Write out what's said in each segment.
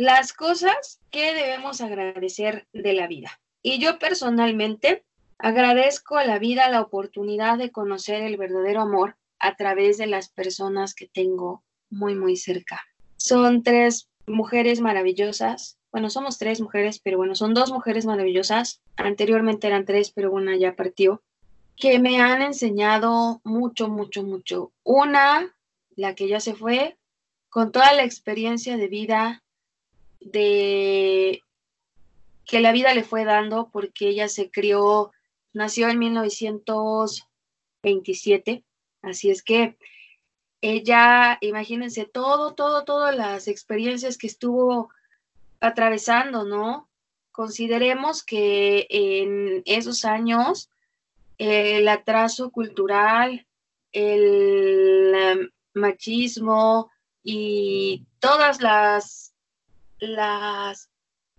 las cosas que debemos agradecer de la vida. Y yo personalmente agradezco a la vida la oportunidad de conocer el verdadero amor a través de las personas que tengo muy, muy cerca. Son tres mujeres maravillosas. Bueno, somos tres mujeres, pero bueno, son dos mujeres maravillosas. Anteriormente eran tres, pero una ya partió. Que me han enseñado mucho, mucho, mucho. Una, la que ya se fue, con toda la experiencia de vida de que la vida le fue dando porque ella se crió, nació en 1927, así es que ella, imagínense todo, todo, todas las experiencias que estuvo atravesando, ¿no? Consideremos que en esos años el atraso cultural, el machismo y todas las, las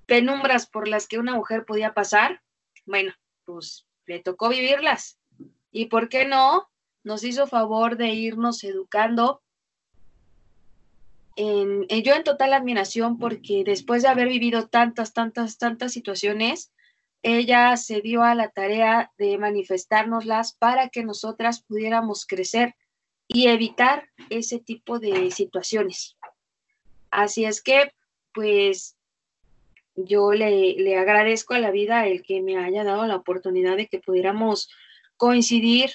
penumbras por las que una mujer podía pasar, bueno, pues le tocó vivirlas. ¿Y por qué no? Nos hizo favor de irnos educando. En, yo en total admiración porque después de haber vivido tantas, tantas, tantas situaciones, ella se dio a la tarea de manifestárnoslas para que nosotras pudiéramos crecer y evitar ese tipo de situaciones. Así es que, pues, yo le, agradezco a la vida el que me haya dado la oportunidad de que pudiéramos coincidir.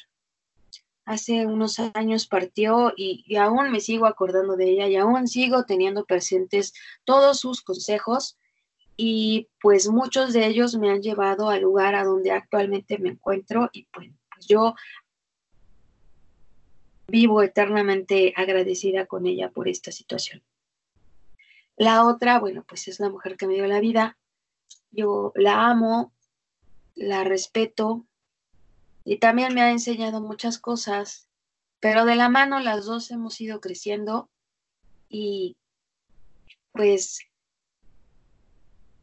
Hace unos años partió y, aún me sigo acordando de ella y aún sigo teniendo presentes todos sus consejos y pues muchos de ellos me han llevado al lugar a donde actualmente me encuentro y pues yo vivo eternamente agradecida con ella por esta situación. La otra, bueno, pues es la mujer que me dio la vida. Yo la amo, la respeto y también me ha enseñado muchas cosas, pero de la mano las dos hemos ido creciendo y pues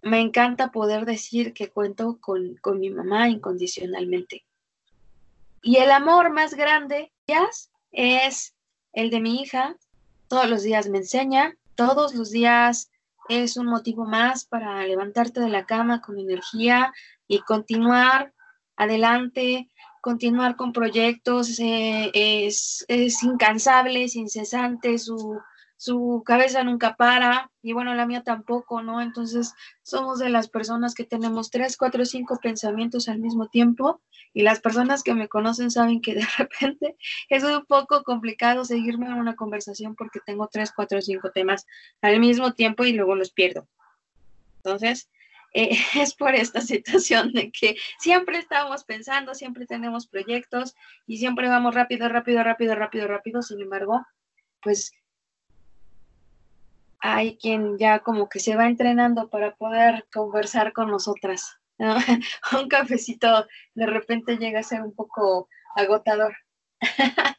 me encanta poder decir que cuento con, con mi mamá incondicionalmente. Y el amor más grande es el de mi hija. Todos los días me enseña, todos los días es un motivo más para levantarte de la cama con energía y continuar adelante, continuar con proyectos. Eh, es, es, incansable, es incesante, su, su cabeza nunca para y bueno, la mía tampoco, ¿no? Entonces somos de las personas que tenemos tres, cuatro, cinco pensamientos al mismo tiempo y las personas que me conocen saben que de repente es un poco complicado seguirme en una conversación porque tengo tres, cuatro, cinco temas al mismo tiempo y luego los pierdo. Entonces, eh, es por esta situación de que siempre estamos pensando, siempre tenemos proyectos y siempre vamos rápido, rápido, rápido, rápido, rápido. Sin embargo, pues hay quien ya como que se va entrenando para poder conversar con nosotras. un cafecito de repente llega a ser un poco agotador.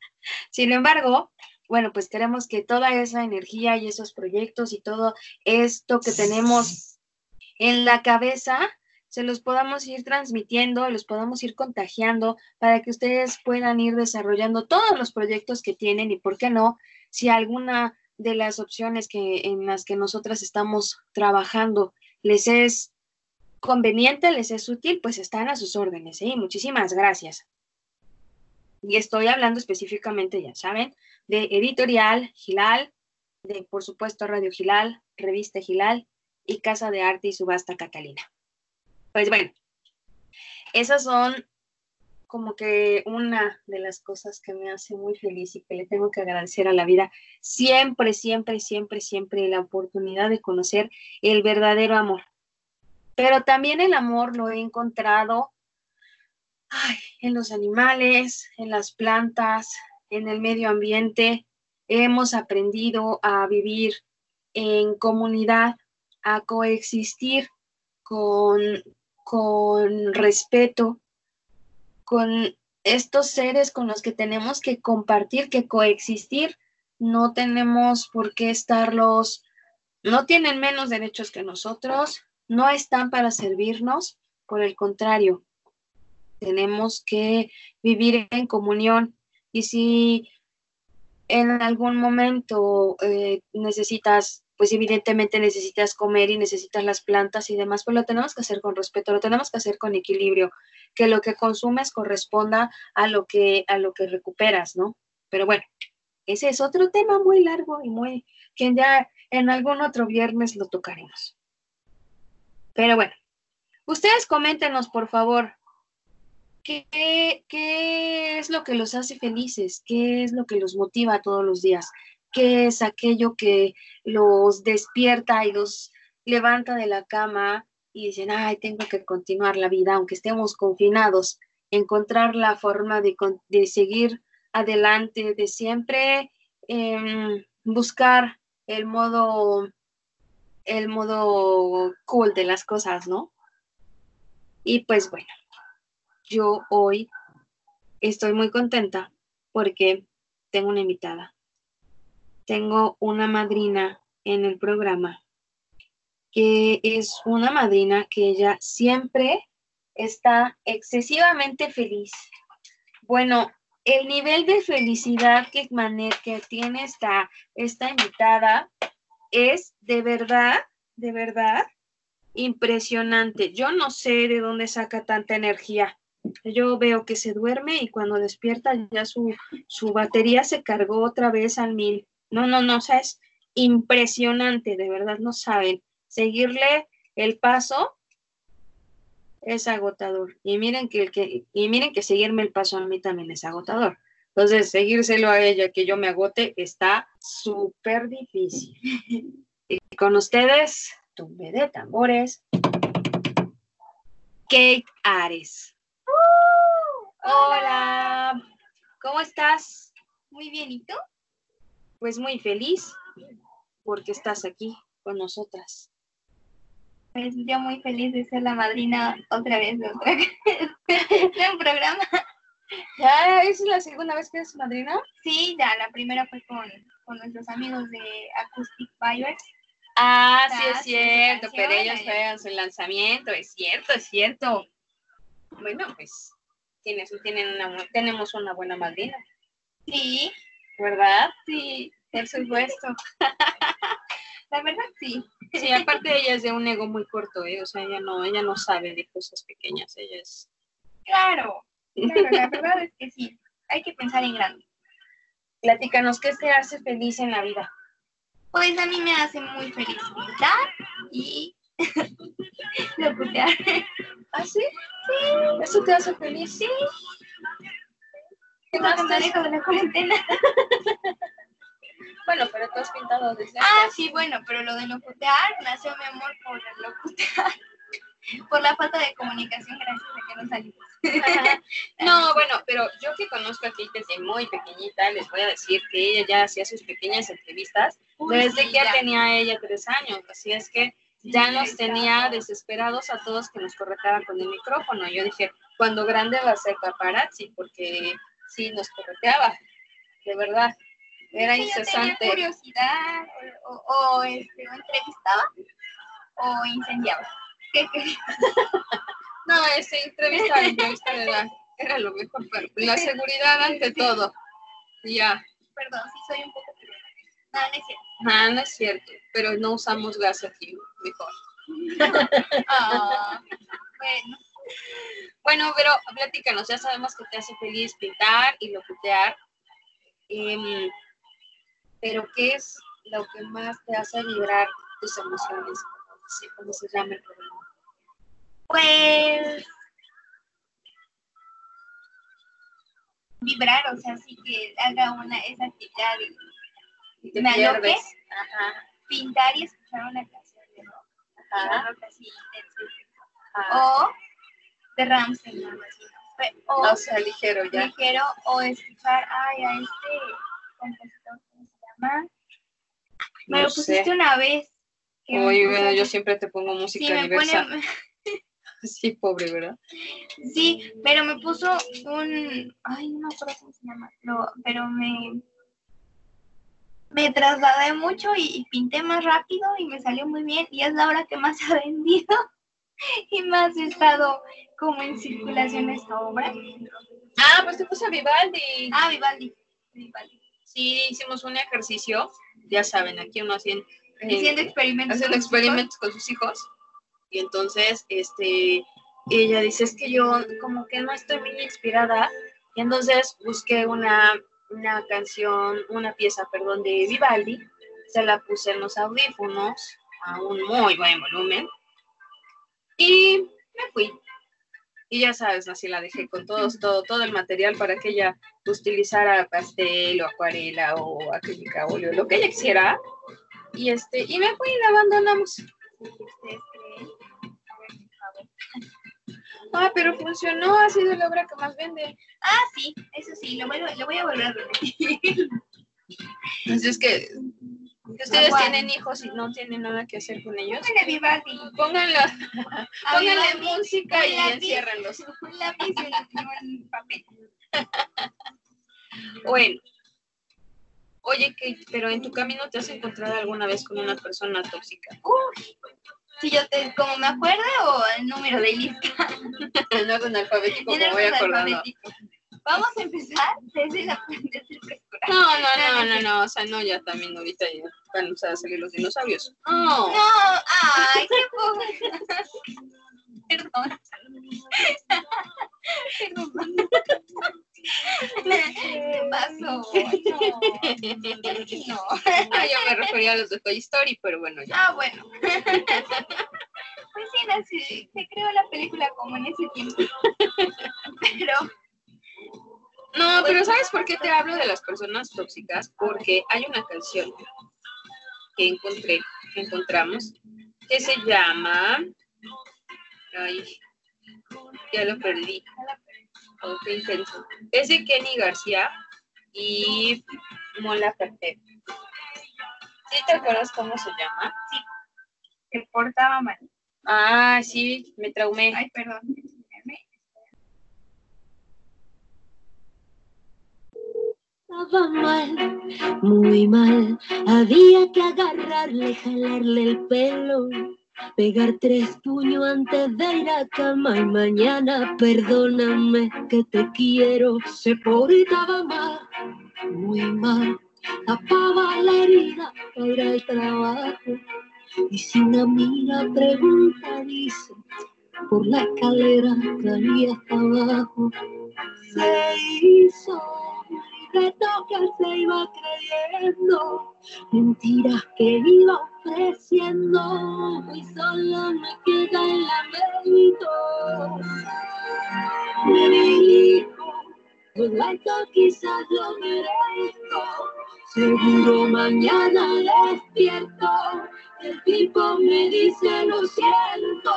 Sin embargo, bueno, pues queremos que toda esa energía y esos proyectos y todo esto que tenemos en la cabeza se los podamos ir transmitiendo, los podamos ir contagiando para que ustedes puedan ir desarrollando todos los proyectos que tienen y, ¿por qué no? Si alguna de las opciones que, en las que nosotras estamos trabajando les es conveniente, les es útil, pues están a sus órdenes. ¿eh? Muchísimas gracias. Y estoy hablando específicamente, ya saben, de Editorial Gilal, de por supuesto Radio Gilal, Revista Gilal y Casa de Arte y Subasta Catalina. Pues bueno, esas son como que una de las cosas que me hace muy feliz y que le tengo que agradecer a la vida, siempre, siempre, siempre, siempre la oportunidad de conocer el verdadero amor. Pero también el amor lo he encontrado en los animales, en las plantas, en el medio ambiente. Hemos aprendido a vivir en comunidad, a coexistir con, con respeto, con estos seres con los que tenemos que compartir, que coexistir, no tenemos por qué estarlos, no tienen menos derechos que nosotros, no están para servirnos, por el contrario, tenemos que vivir en comunión. Y si en algún momento eh, necesitas pues evidentemente necesitas comer y necesitas las plantas y demás, pero lo tenemos que hacer con respeto, lo tenemos que hacer con equilibrio, que lo que consumes corresponda a lo que, a lo que recuperas, ¿no? Pero bueno, ese es otro tema muy largo y muy, que ya en algún otro viernes lo tocaremos. Pero bueno, ustedes coméntenos, por favor, ¿qué, ¿qué es lo que los hace felices? ¿Qué es lo que los motiva todos los días? Qué es aquello que los despierta y los levanta de la cama y dicen, ay, tengo que continuar la vida, aunque estemos confinados, encontrar la forma de, seguir adelante, de siempre em, buscar el modo, el modo cool de las cosas, ¿no? Y pues bueno, yo hoy estoy muy contenta porque tengo una invitada tengo una madrina en el programa que es una madrina que ella siempre está excesivamente feliz. Bueno, el nivel de felicidad que, que tiene esta, esta invitada es de verdad, de verdad impresionante. Yo no sé de dónde saca tanta energía. Yo veo que se duerme y cuando despierta ya su, su batería se cargó otra vez al mil. No, no, no, o sea, es impresionante, de verdad, no saben. Seguirle el paso es agotador. Y miren que, que, y miren que seguirme el paso a mí también es agotador. Entonces, seguírselo a ella, que yo me agote, está súper difícil. y con ustedes, tumbe de tambores, Kate Ares. ¡Uh! hola. ¿cómo estás? Muy bien, ¿y tú? Pues muy feliz porque estás aquí con nosotras. Pues yo muy feliz de ser la madrina otra vez de, otra, de un programa. ¿Ya es la segunda vez que eres madrina? Sí, ya, la primera fue con, nuestros amigos de Acoustic Fibers. Ah, sí es cierto, pero ellos fueron su lanzamiento, es cierto, es cierto. Bueno, pues tienes, tienen una, tenemos una buena madrina. Sí, ¿verdad? Sí, por supuesto. La verdad, sí. Sí, aparte ella es de un ego muy corto, ¿eh? O sea, ella no, ella no sabe de cosas pequeñas, ella es... Claro, claro, la verdad es que sí, hay que pensar en grande. Platícanos, ¿qué te hace feliz en la vida? Pues a mí me hace muy feliz pintar y locutear. ¿Ah, sí? Sí. ¿Eso te hace feliz? Sí. ¿Qué más te dejo de la cuarentena? bueno, pero tú has pintado desde Ah, sí, bueno, pero lo de locutear nació mi amor por el locutear. por la falta de comunicación gracias a que no salimos. no, bueno, pero yo que conozco a Kate desde muy pequeñita, les voy a decir que ella ya hacía sus pequeñas entrevistas desde que tenía ella tres años, así es que ya nos tenía desesperados a todos que nos corretaran con el micrófono. Yo dije, cuando grande va a ser paparazzi, porque sí nos correteaba, de verdad. Era incesante. Tenía curiosidad, o, este, entrevistaba o incendiaba. ¿Qué no, ese entrevista, entrevista era, era lo mejor, pero la seguridad ante todo. Ya. Perdón, sí soy un poco no, no es cierto. Ah, no es cierto, pero no usamos gas aquí, mejor. ah, bueno. Bueno, pero platícanos, ya sabemos que te hace feliz pintar y locutear. Em, pero ¿qué es lo que más te hace vibrar tus emociones? ¿Cómo se llama el programa? Pues vibrar, o sea, sí que haga una esa actividad y, me aloque, pintar y escuchar una canción de rock, Ajá. rock así, o de Ramsey, o, o sea, ligero ya. Ligero, o escuchar, ay, a este compositor, ¿cómo se llama? Me lo pusiste una vez. Oye, bueno, yo siempre te pongo música sí. Pone... sí, pobre, ¿verdad? Sí, pero me puso un, ay, no me acuerdo cómo se llama, pero, pero me, me trasladé mucho y, y, pinté más rápido y me salió muy bien y es la hora que más ha vendido y más he estado como en circulación esta obra. Ah, pues te puse a Vivaldi. Ah, Vivaldi. Sí, hicimos un ejercicio, ya saben, aquí uno eh, Haciendo experimentos. haciendo con sus experimentos con sus hijos. Y entonces, este, ella dice, es que yo como que no estoy muy inspirada. Y entonces busqué una, una canción, una pieza, perdón, de Vivaldi. Se la puse en los audífonos a un muy buen volumen. Y me fui. Y ya sabes, así la dejé con todos, todo, todo el material para que ella utilizara pastel o acuarela o acrílica, óleo, lo que ella quisiera. Y este, y me fui y la abandonamos. Ah, pero funcionó, ha sido la obra que más vende. Ah, sí, eso sí, lo voy, a- lo voy a volver a repetir. Entonces que, que ustedes tienen hijos y no tienen nada que hacer con ellos. Póngale Vivaldi. Pónganlo, pónganle música y lápiz, enciérrenlos. Un lápiz y un, papel. Bueno. Oye, que, pero en tu camino te has encontrado alguna vez con una persona tóxica. Si yo te, como me acuerdo, o el número de lista. en orden alfabético, En me voy acordando. alfabético. Vamos a empezar desde la desde el preescolar. No, no, no, no, no, o sea, no, ya también ahorita ya van a empezar a salir los dinosaurios. No. No, ay, qué pobre. Perdón. Perdón. ¿Qué pasó? No. No. Yo me refería a los de Toy Story, pero bueno, ya. Ah, bueno. Pues sí, se creó la película como en ese tiempo. Pero, No, pero ¿sabes por qué te hablo de las personas tóxicas? Porque hay una canción que encontré, que encontramos, que se llama... Ay, ya lo perdí. Oh, qué intenso. Es de Kenny García y Mola Café. ¿Sí te acuerdas cómo se llama? se portaba mal. Ah, sí, me traumé. Ay, perdón. Estaba mal, muy mal. Había que agarrarle, jalarle el pelo, pegar tres puños antes de ir a cama y mañana perdóname que te quiero. Se portaba mal, muy mal. Tapaba la herida para al trabajo. Y si una amiga pregunta, dice, por la escalera caía hasta abajo. Se hizo reto que él se iba creyendo, mentiras que iba ofreciendo, y solo me queda el lamento. Me dijo, la quizás lo merezco, seguro mañana despierto, el tipo me dice lo siento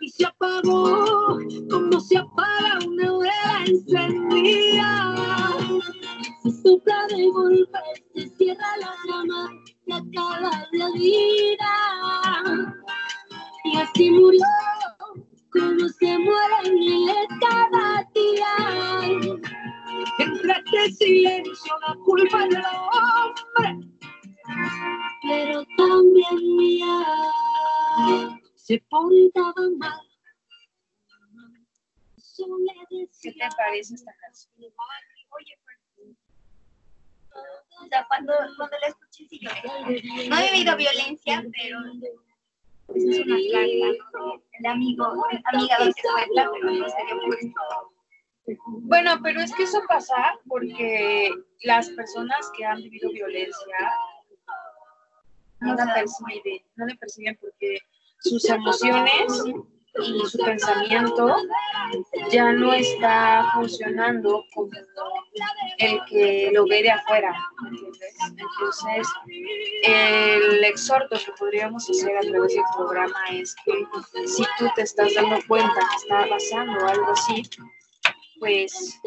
y se apagó como se apaga una hoguera encendida. Se sopla de golpe, se cierra la llama y acaba la vida. Y así murió, como se mueren miles cada día. Entre este silencio la culpa del hombre, pero también mía se portaba mal. ¿Qué te parece esta canción? Oye, o sea, cuando, cuando la escuché, sí lloré. No he vivido violencia, pero pues es una carta, ¿no? El amigo, amiga donde cuenta, pero no se dio puesto. Bueno, pero es que eso pasa porque las personas que han vivido violencia no la perciben, no la perciben porque sus emociones y su pensamiento ya no está funcionando como el que lo ve de afuera. Entonces, el exhorto que podríamos hacer a través del programa es que si tú te estás dando cuenta que está pasando algo así, pues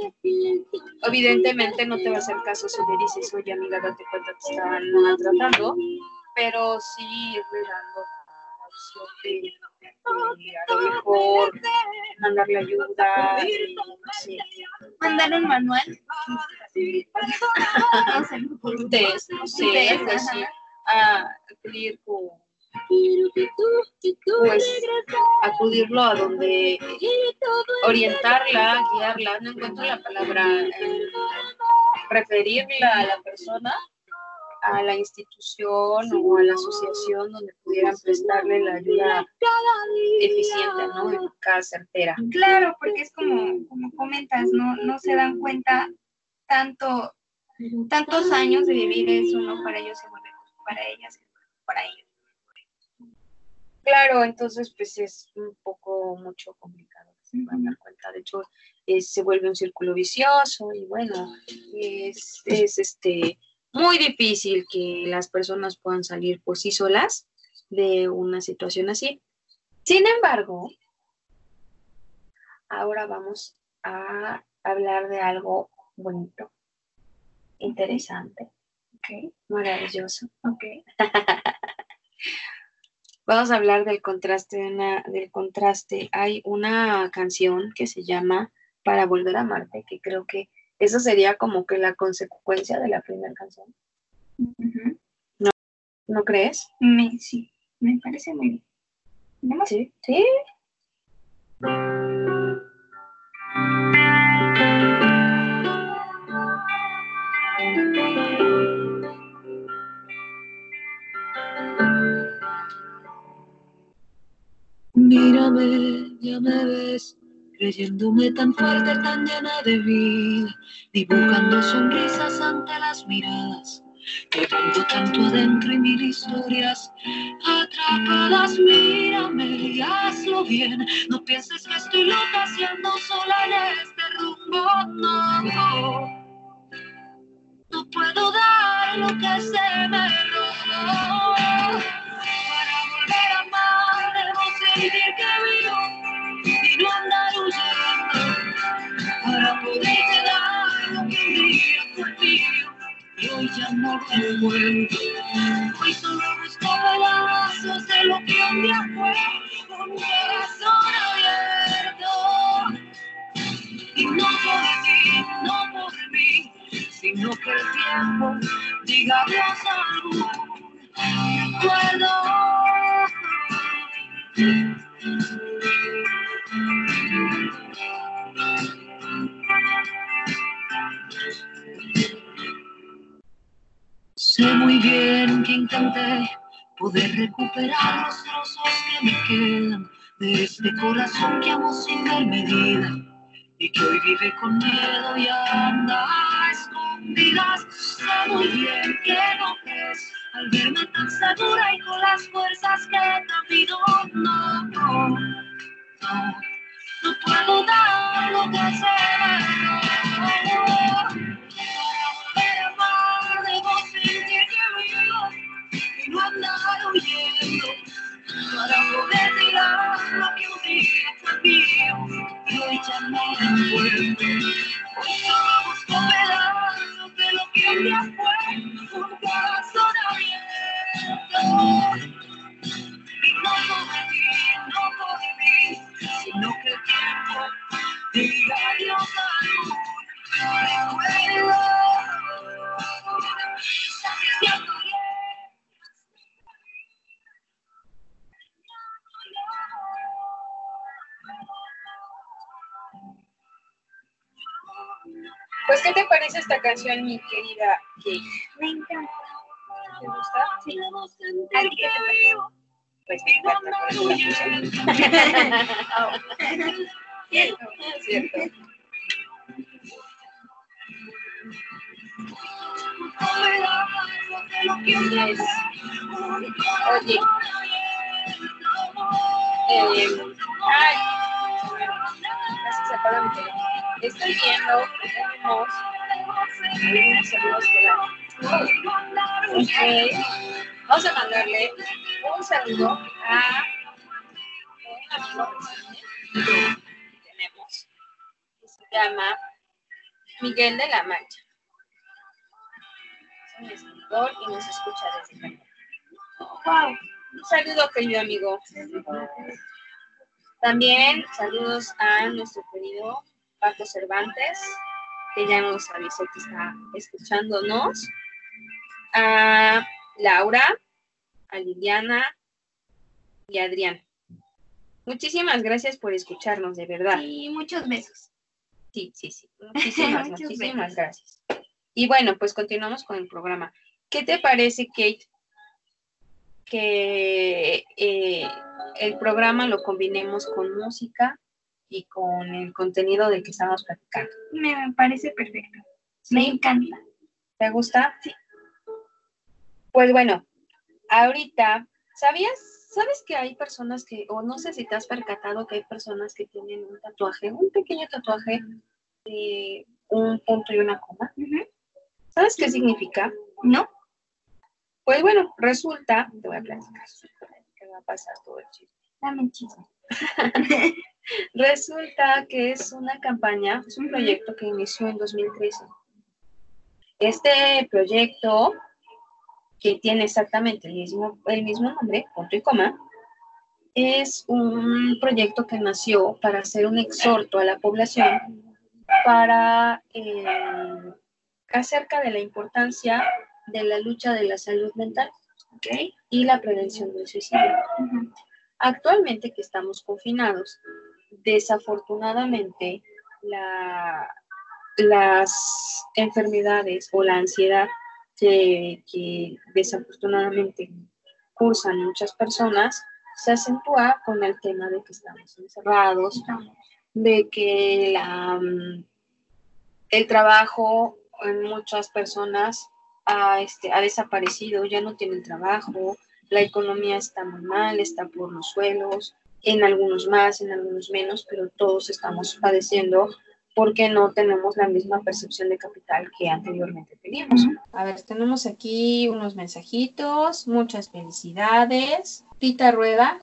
evidentemente no te va a hacer caso si le dices, oye amiga, date cuenta que están maltratando, pero sí dando la opción de, de a lo mejor mandarle ayuda, y, no sé, Mandar un manual. Un test, no sé, Un test, algo así, a acudir con pues acudirlo a donde orientarla, guiarla, no encuentro la palabra, eh, referirla a la persona a la institución o a la asociación donde pudieran prestarle la ayuda eficiente, ¿no? Eficaz, certera. Claro, porque es como, como comentas, no, no se dan cuenta tanto, tantos años de vivir eso, ¿no? Para ellos se vuelve para ellas, para ellos. Claro, entonces pues es un poco mucho complicado se van a dar cuenta. De hecho, se vuelve un círculo vicioso y bueno, es, es este muy difícil que las personas puedan salir por sí solas de una situación así. Sin embargo, ahora vamos a hablar de algo bonito, interesante, Ok, maravilloso. ok. Vamos a hablar del contraste, del contraste. Hay una canción que se llama Para volver a amarte, que creo que eso sería como que la consecuencia de la primera canción. Ujú. ¿No crees? Me, sí, me parece muy bien. Sí. Sí. Mírame, ya me ves, creyéndome tan fuerte, tan llena de vida, dibujando sonrisas ante las miradas, llevando tanto adentro y mil historias atrapadas. Mírame y hazlo bien, no pienses que estoy loca siendo sola en este rumbo, no. No puedo dar lo que se me robó. No te encuentro. Hoy solo busco pedazos de lo que un día fue un corazón abierto. Y no por ti, no por mí, sino que el tiempo diga adiós a algún recuerdo. Sé muy bien que intenté poder recuperar los trozos que me quedan de este corazón que amo sin medida y que hoy vive con miedo y anda a escondidas. Sé muy bien que no crees al verme tan segura y con las fuerzas que camino. No, no, no, no puedo dar lo que se me robó. Para para poder tirar lo que un día fue y hoy ya no de lo que un día fue un corazón abierto. Esta canción, mi querida Kate? Me encanta. ¿Te gusta? Sí. ¿A ti qué te parece? Pues me encanta, por eso. Cierto. Cierto. Es- Oye, eh, ay, casi se apaga mi teléfono. Estoy viendo Vamos a mandarle un saludo a un amigo que tenemos que se llama Miguel de la Mancha. Es un escritor y nos escucha desde Canadá. Wow. Un saludo, querido amigo. También saludos a nuestro querido Paco Cervantes, que ya nos avisó que está escuchándonos. A Laura, a Liliana, y Adrián. Muchísimas gracias por escucharnos, de verdad. Y muchos besos. Sí, sí, sí. Muchísimas, muchísimas gracias. Y bueno, pues continuamos con el programa. ¿Qué te parece, Kate, que eh, el programa lo combinemos con música y con el contenido del que estamos platicando? Me parece perfecto. Me encanta. ¿Te gusta? Sí. Pues bueno, ahorita, ¿sabías? ¿Sabes que hay personas que, o no sé si te has percatado que hay personas que tienen un tatuaje, un pequeño tatuaje de un punto y una coma? ¿Sabes qué significa? ¿No? Pues bueno, resulta, te voy a platicar, que va a pasar todo el chisme. Dame el chisme. Resulta que es una campaña, es un proyecto que inició en 2013. Este proyecto, que tiene exactamente el mismo, el mismo nombre, punto y coma, es un proyecto que nació para hacer un exhorto a la población para eh, acerca de la importancia de la lucha de la salud mental ¿ok? y la prevención del suicidio. Actualmente que estamos confinados, desafortunadamente la- las enfermedades o la ansiedad que, desafortunadamente cursan muchas personas se acentúa con el tema de que estamos encerrados, de que mm, el trabajo en muchas personas ha, este, ha desaparecido, ya no tienen trabajo, la economía está muy mal, está por los suelos, en algunos más, en algunos menos, pero todos estamos padeciendo porque no tenemos la misma percepción de capital que anteriormente teníamos. A ver, tenemos aquí unos mensajitos, muchas felicidades. Tita Rueda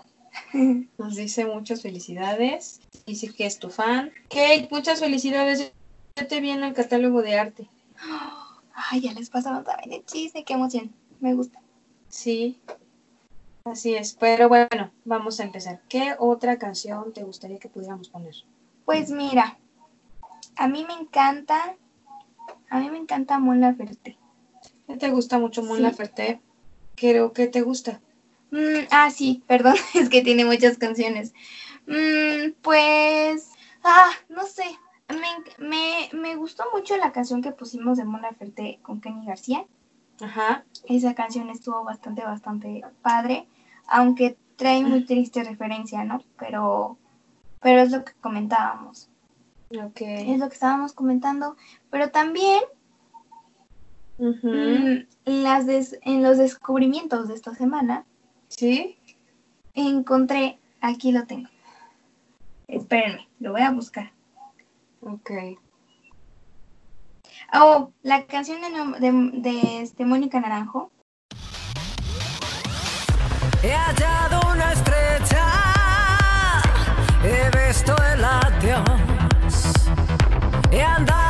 nos dice muchas felicidades, dice que es tu fan. Kate, muchas felicidades, ya te viene el catálogo de arte. Ay, ya les pasaron también el chisme. Qué emoción. Me gusta. Sí, así es. Pero bueno, vamos a empezar. ¿Qué otra canción te gustaría que pudiéramos poner? Pues mira, a mí me encanta, a mí me encanta Mon Laferte. ¿Qué te gusta mucho Mon Sí. Laferte? Creo que te gusta. Mm, ah, sí, perdón, es que tiene muchas canciones. Mm, pues, ah, no sé, me, me, me gustó mucho la canción que pusimos de Mon Laferte con Kenny García. Ajá. Esa canción estuvo bastante, bastante padre, aunque trae muy triste referencia, ¿no? Pero, pero es lo que comentábamos, Ok. es lo que estábamos comentando. Pero también Ujú. mm, las des- en los descubrimientos de esta semana ¿Sí? encontré, aquí lo tengo. Espérenme, lo voy a buscar. Ok. Oh, la canción de, de, este, Mónica Naranjo. He hallado una estrella, he visto el adiós. He andado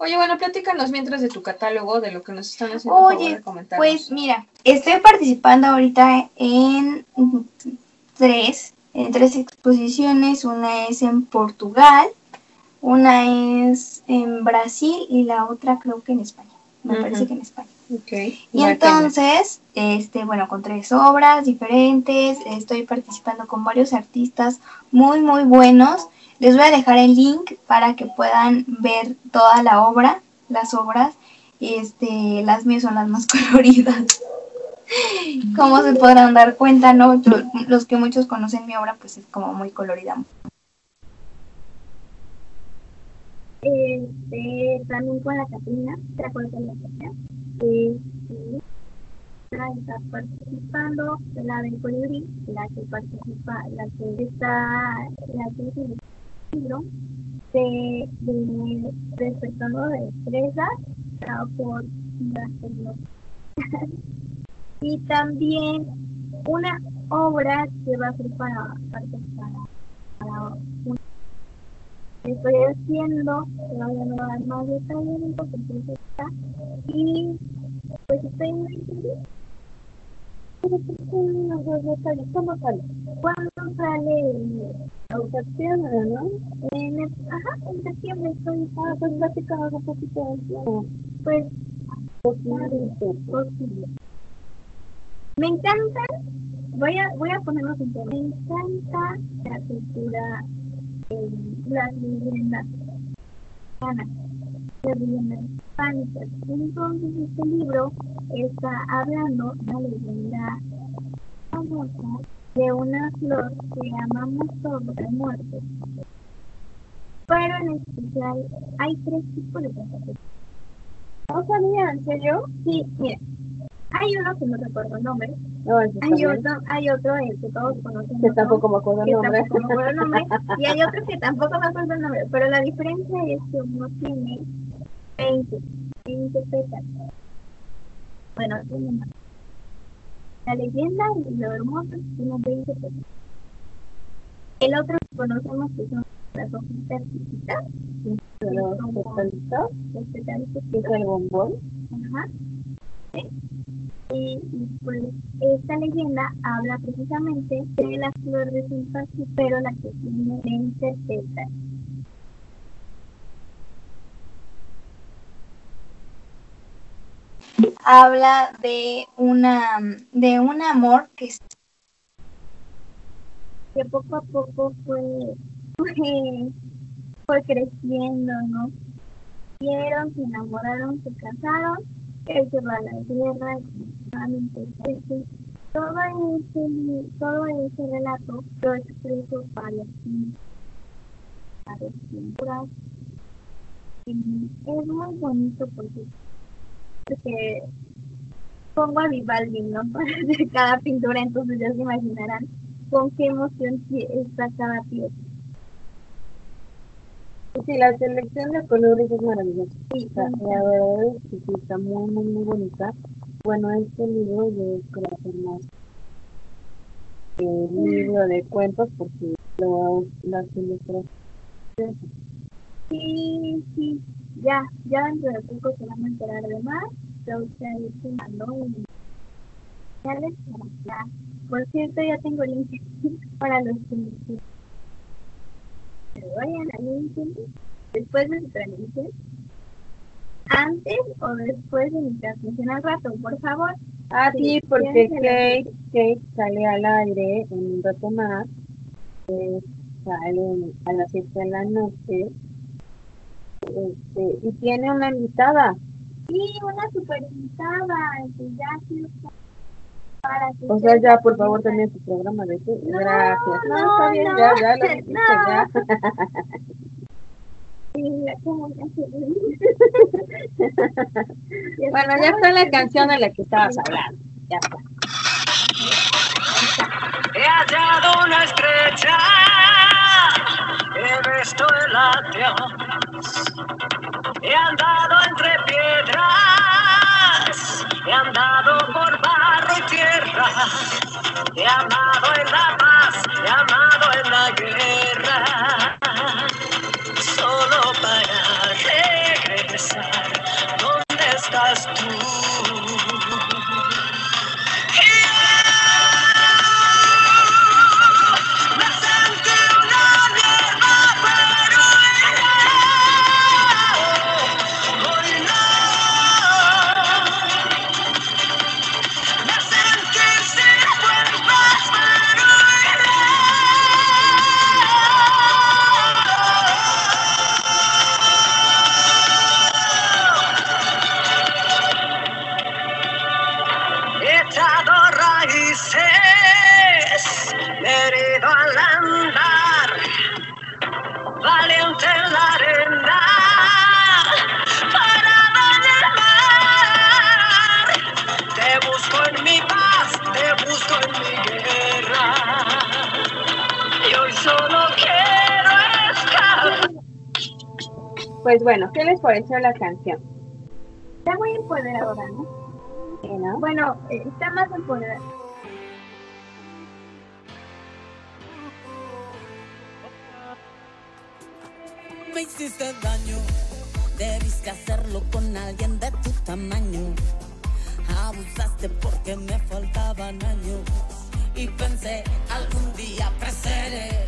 Oye, bueno, platícanos mientras de tu catálogo, de lo que nos están haciendo el favor Oye, de pues mira, estoy participando ahorita en tres, en tres exposiciones. Una es en Portugal, una es en Brasil y la otra creo que en España. Me parece que en España. Ok. Y entonces, este, bueno, con tres obras diferentes, estoy participando con varios artistas muy, muy buenos. Les voy a dejar el link para que puedan ver toda la obra, las obras. Este, las mías son las más coloridas. Como se podrán dar cuenta, ¿no? Los que muchos conocen mi obra, pues es como muy colorida. Este, también con la Catrina, ¿te acuerdas de la Catrina? Este, está participando la del colibrí, la que participa, la que está, la que libro de, de Despertando de Destrezas, creado por y también una obra que va a ser para, para, para un estoy haciendo, todavía no dar más detalles y pues estoy el ¿Cómo sale? ¿Cuándo sale en septiembre, no? Ajá, en septiembre estoy, ah, pues platicamos un poquito de eso. Pues. Me encanta, voy a, voy a ponerlos en. Me encanta la cultura, eh, las leyendas las leyendas hispánicas. Entonces, este libro está hablando de la leyenda famosa de una flor que llamamos sobre muerte. Pero en especial hay tres tipos de plantas. ¿No sabía? ¿En serio? Sí, mira. Hay uno que no recuerdo el nombre. hay, otro, hay otro que todos conocen. Que tampoco me acuerdo el nombre. el nombre. y hay otro que tampoco me acuerdo el nombre. Pero la diferencia es que uno tiene 20, 20 pétalos. Bueno, tiene más. La leyenda y lo hermoso tiene 20 pétalos. El otro que conocemos que son las hojitas chiquitas. Los petalitos. Los petalitos. Que es el bombón. Ajá. Y, pues esta leyenda habla precisamente de la flor de simpatía, pero la que tiene 20 pétalos. Habla de una de un amor que, poco a poco fue, fue, creciendo, ¿no? Vieron, se enamoraron, se casaron, él se va a la guerra, todo ese, todo ese relato lo expreso varias varias pinturas. Es muy bonito porque que pongo a Vivaldi, ¿no? Para hacer cada pintura, entonces ya se imaginarán con qué emoción está cada pieza. Sí, la selección de colores es maravillosa. Sí, la verdad es que sí, está muy, muy, muy bonita. Bueno, este libro yo creo que más el libro de cuentos porque lo, las ilustraciones. Sí, sí, ya, ya dentro de poco se van a enterar de más, pero ustedes se mandó y ya les ya. Por cierto, ya tengo link para los que Pero vayan a LinkedIn después de su transmisión, antes o después de mi transmisión al rato, por favor. Ah, sí, porque Kate, Kate sale al aire en un rato más, eh, sale a las 7 de la noche este, y tiene una invitada. Sí, una super invitada, que ya para que O sea, ya, por favor, tenés tu programa de eso. Gracias. No, no, está bien, ya, ya lo dijiste, ya. bueno, ya está la canción de la que estabas hablando. Ya está. He hallado una estrecha, he visto el adiós He andado entre piedras, he andado por barro y tierra, he amado en Pues bueno, ¿qué les pareció la canción? Está muy empoderadora, ¿no? ¿Sí, no? Bueno, eh, está más empoderada. me hiciste daño. Debiste hacerlo con alguien de tu tamaño. Abusaste porque me faltaban años. Y pensé, algún día creceré.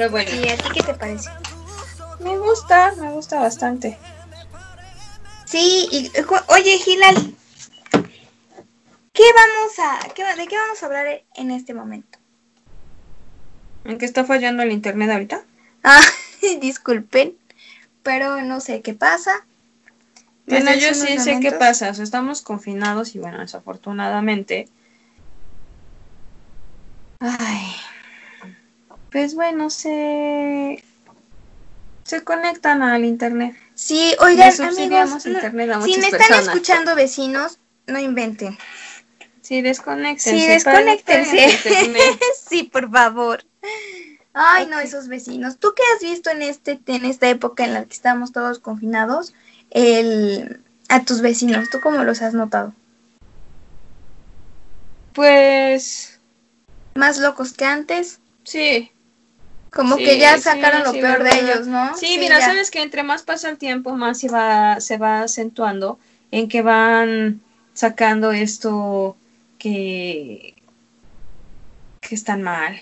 Pero bueno, ¿Y a ti qué te parece? me gusta, me gusta bastante. Sí, y oye, Gilal, ¿qué vamos a, qué, ¿de qué vamos a hablar en este momento? ¿En qué está fallando el internet ahorita? Ah, disculpen, pero no sé qué pasa. Bueno, yo sí sé qué pasa. O sea, estamos confinados y bueno, desafortunadamente. Ay. Pues bueno, se. Se conectan al internet. Sí, oigan, amigos, internet a si me están personas. escuchando vecinos, no inventen. Sí, desconéctense. Sí, desconéctense. sí, por favor. Ay, no, esos vecinos. ¿Tú qué has visto en este en esta época en la que estamos todos confinados? El a tus vecinos, ¿tú cómo los has notado? Pues. Más locos que antes, Sí. Como Sí, que ya sí, sacaron lo sí, peor de ellos, ¿no? Sí, mira, ya. sabes que entre más pasa el tiempo, más se va, se va acentuando en que van sacando esto que, que están mal.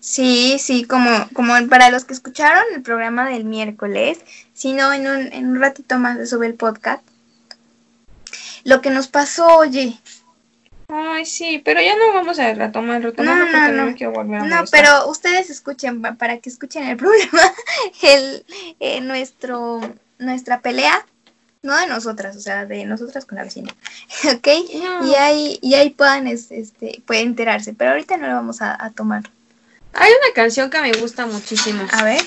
Sí, sí, como, como para los que escucharon el programa del miércoles, si no, en un, en un ratito más se sube el podcast. Lo que nos pasó, oye, Ay, sí, pero ya no vamos a retomar, retomarlo No, no, porque no, no. quiero volver a no, pero ustedes escuchen, pa- para que escuchen el programa, el, eh, nuestro, nuestra pelea, no de nosotras, o sea, de nosotras con la vecina, ¿ok? No. Y ahí, y ahí puedan, es- este, pueden enterarse, pero ahorita no lo vamos a, a tomar. Hay una canción que me gusta muchísimo. A ver.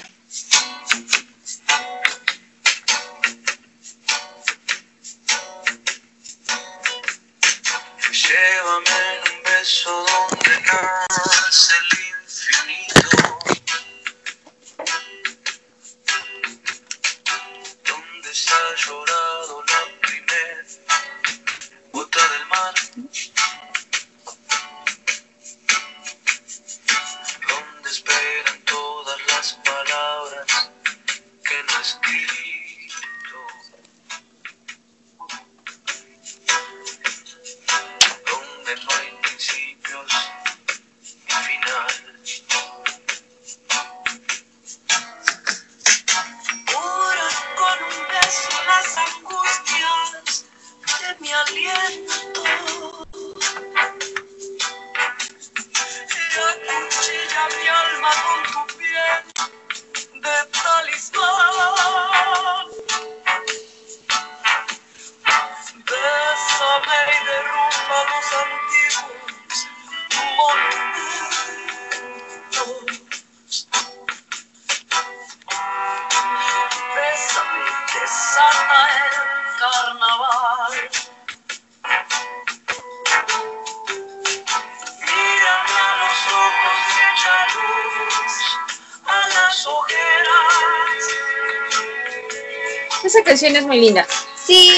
Canción es muy linda. Sí,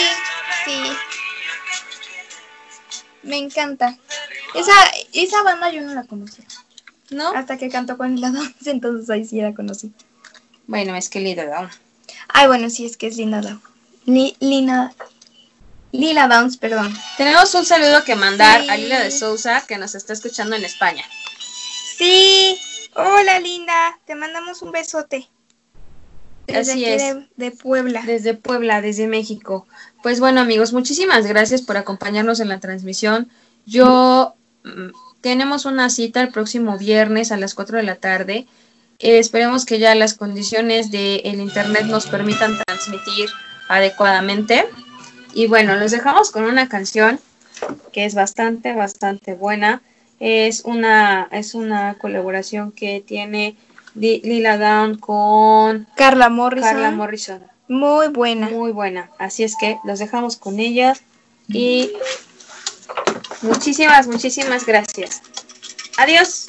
sí. Me encanta. Esa, esa banda yo no la conocía. ¿No? Hasta que cantó con Lila Downs, entonces ahí sí la conocí. Bueno, es que Lila Downs. Ay, bueno, sí, es que es Lina Downs. Li- Lina... Lila Downs, perdón. Tenemos un saludo que mandar Sí. a Lila de Sousa que nos está escuchando en España. Sí. Hola, linda. Te mandamos un besote. Desde Así es. De, de Puebla. Desde Puebla, desde México. Pues bueno, amigos, muchísimas gracias por acompañarnos en la transmisión. Yo mm, tenemos una cita el próximo viernes a las 4 de la tarde. Eh, esperemos que ya las condiciones del internet nos permitan transmitir adecuadamente. Y bueno, los dejamos con una canción que es bastante, bastante buena. Es una, es una colaboración que tiene Lila Down con Carla Morrison. Carla Morrison. Muy buena. Muy buena. Así es que los dejamos con ellas y muchísimas, muchísimas gracias. Adiós.